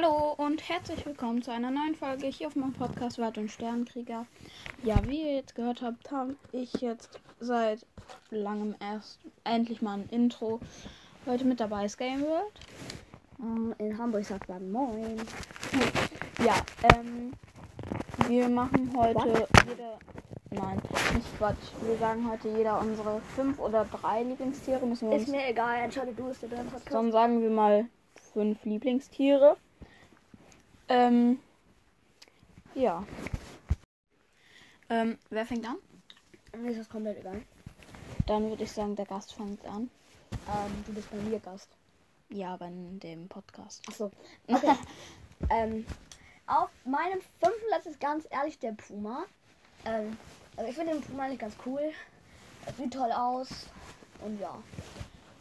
Hallo und herzlich willkommen zu einer neuen Folge hier auf meinem Podcast Wald und Sternkrieger. Ja, wie ihr jetzt gehört habt, habe ich jetzt seit langem erst endlich mal ein Intro. Heute mit dabei ist Game World. Ähm, In Hamburg sagt man Moin. Ja, ähm, wir machen heute jede. Nein, nicht Quatsch. Wir sagen heute jeder unsere fünf oder drei Lieblingstiere. Müssen wir Ist uns, mir egal, entscheide du es dir dein Podcast. dann sagen wir mal fünf Lieblingstiere. Ähm, ja. Ähm, wer fängt an? Mir ist das komplett egal. Dann würde ich sagen, der Gast fängt an. Ähm, du bist bei mir Gast. Ja, bei dem Podcast. Achso. Okay. ähm, auf meinem fünften Platz ist ganz ehrlich der Puma. Ähm, also ich finde den Puma eigentlich ganz cool. Er sieht toll aus. Und ja.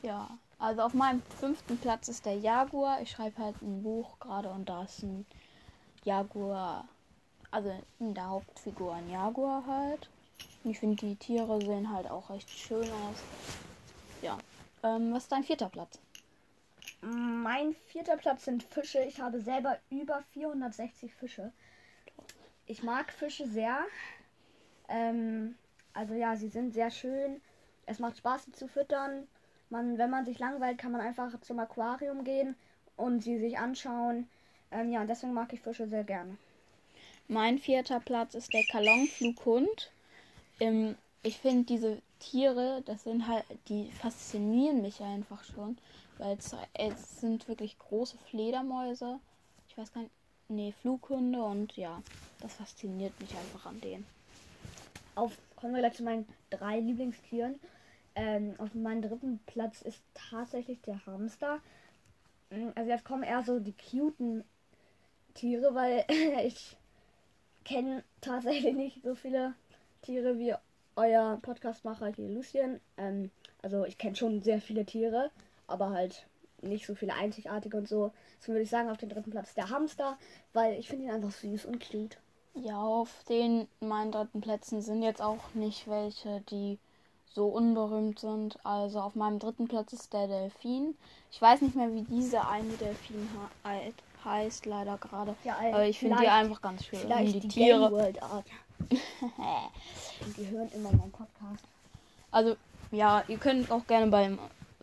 Ja, also auf meinem fünften Platz ist der Jaguar. Ich schreibe halt ein Buch gerade und da ist ein Jaguar, also in der Hauptfigur ein Jaguar halt. Und ich finde die Tiere sehen halt auch recht schön aus. Ja. Ähm, was ist dein vierter Platz? Mein vierter Platz sind Fische. Ich habe selber über 460 Fische. Ich mag Fische sehr. Ähm, also ja, sie sind sehr schön. Es macht Spaß, sie zu füttern. Man, wenn man sich langweilt, kann man einfach zum Aquarium gehen und sie sich anschauen. Ähm, ja, und deswegen mag ich Fische sehr gerne. Mein vierter Platz ist der Kalonflughund. Ähm, ich finde diese Tiere, das sind halt, die faszinieren mich einfach schon, weil es, es sind wirklich große Fledermäuse. Ich weiß gar nicht, nee, Flughunde und ja, das fasziniert mich einfach an denen. Auf, kommen wir gleich zu meinen drei Lieblingstieren. Ähm, auf meinem dritten Platz ist tatsächlich der Hamster. Mm, Also jetzt kommen eher so die cuten Tiere, weil ich kenne tatsächlich nicht so viele Tiere wie euer Podcastmacher hier Lucien. Ähm, also ich kenne schon sehr viele Tiere, aber halt nicht so viele einzigartige und so. Deswegen würde ich sagen, auf den dritten Platz der Hamster, weil ich finde ihn einfach süß und cute. Ja, auf den meinen dritten Plätzen sind jetzt auch nicht welche, die so unberühmt sind. Also auf meinem dritten Platz ist der Delfin. Ich weiß nicht mehr, wie diese eine Delfin heißt, leider gerade. Ja, Aber ich finde die einfach ganz schön. Vielleicht die, die, Tiere. World Art. Die hören immer meinen Podcast. Also, ja, ihr könnt auch gerne beim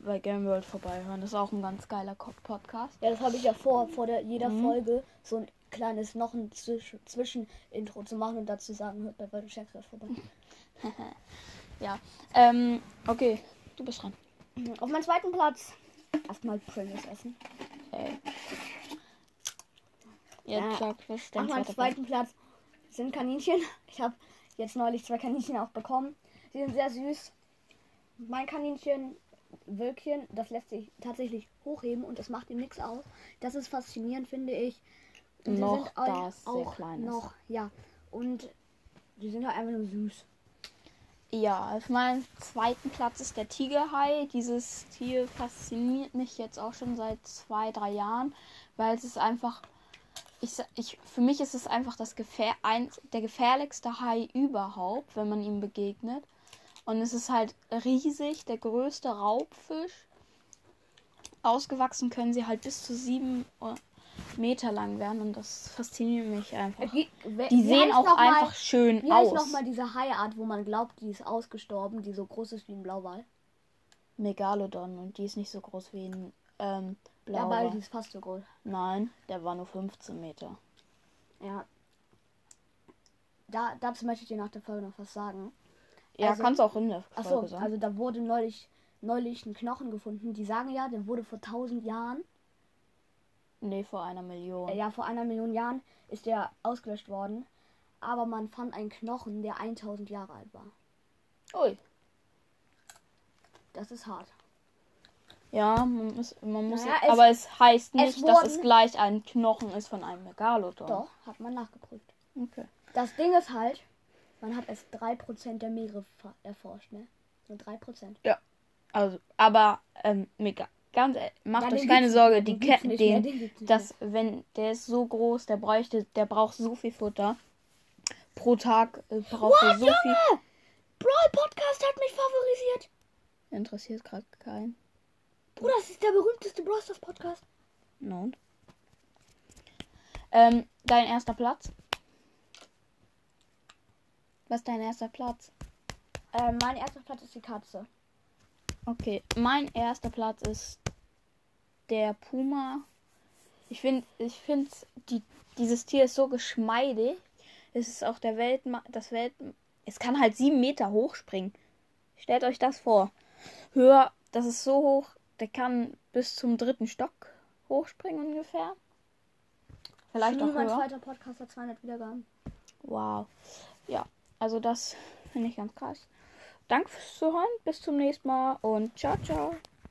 bei Game World vorbeihören. Das ist auch ein ganz geiler Podcast. Ja, das habe ich ja vor, vor der, jeder Mhm. Folge so ein kleines noch ein Zwisch Zwischenintro zu machen und dazu sagen, hört bei World Chakra vorbei. Ja. Ähm, okay, du bist dran. Auf meinem zweiten Platz erstmal Pringles essen. Ey. Ja, sag, was ist Auf meinem zweiten Platz sind Kaninchen. Ich habe jetzt neulich zwei Kaninchen auch bekommen. Sie sind sehr süß. Mein Kaninchen, Wölkchen, das lässt sich tatsächlich hochheben und das macht ihm nichts aus. Das ist faszinierend, finde ich. Und sie Noch, sind au- da es sehr auch klein noch, ja. Und die sind halt einfach nur süß. Ja, auf meinem zweiten Platz ist der Tigerhai. Dieses Tier fasziniert mich jetzt auch schon seit zwei, drei Jahren, weil es ist einfach, ich, ich, für mich ist es einfach das Gefähr, eins, der gefährlichste Hai überhaupt, wenn man ihm begegnet. Und es ist halt riesig, der größte Raubfisch. Ausgewachsen können sie halt bis zu sieben äh, Meter lang werden und das fasziniert mich einfach. Wie- wer- Die wie sehen auch noch mal- einfach schön Wie aus. nochmal diese Haiart, wo man glaubt, die ist ausgestorben, die so groß ist wie ein Blauwal? Megalodon und die ist nicht so groß wie ein ähm, Blauer. weil die ist fast so groß. Nein, der war nur 15 Meter. Ja. Da, dazu möchte ich dir nach der Folge noch was sagen. Ja, Also- kannst auch in der Achso, Folge sagen. also da wurde neulich, neulich ein Knochen gefunden. Die sagen ja, der wurde vor 1000 Jahren, nee, vor einer Million. äh, ja, vor einer Million Jahren ist der ausgelöscht worden. Aber man fand einen Knochen, der 1000 Jahre alt war. Ui. Das ist hart. Ja, man muss, man muss Naja, es- aber es heißt nicht, dass wurden- es gleich ein Knochen ist von einem Megalodon. Doch, hat man nachgeprüft. Okay. Das Ding ist halt, man hat erst 3% der Meere erforscht, ne? Nur 3%. Also, aber ähm, mega. Ganz, ehrlich, macht Ja, euch keine Sorge, die den gibt's Ke- nicht mehr, den, den gibt's nicht das, wenn der ist so groß, der bräuchte, der braucht so viel Futter. Pro Tag äh, braucht er so viel. Brawl Podcast hat mich favorisiert. Interessiert gerade keinen. Der berühmteste Brawl Stars Podcast. No. Ähm, dein erster Platz? Was ist dein erster Platz? Äh, mein erster Platz ist die Katze. Okay, mein erster Platz ist der Puma. Ich finde, ich finde, die, dieses Tier ist so geschmeidig. Es ist auch der Weltma das Welt. Es kann halt sieben Meter hochspringen. Stellt euch das vor. Höher, das ist so hoch, der kann bis zum dritten Stock hochspringen ungefähr. Vielleicht auch mein höher. zweiter Podcast hat 200 Wiedergaben. Wow. Ja, also das finde ich ganz krass. Danke fürs Zuhören. Bis zum nächsten Mal und ciao, ciao.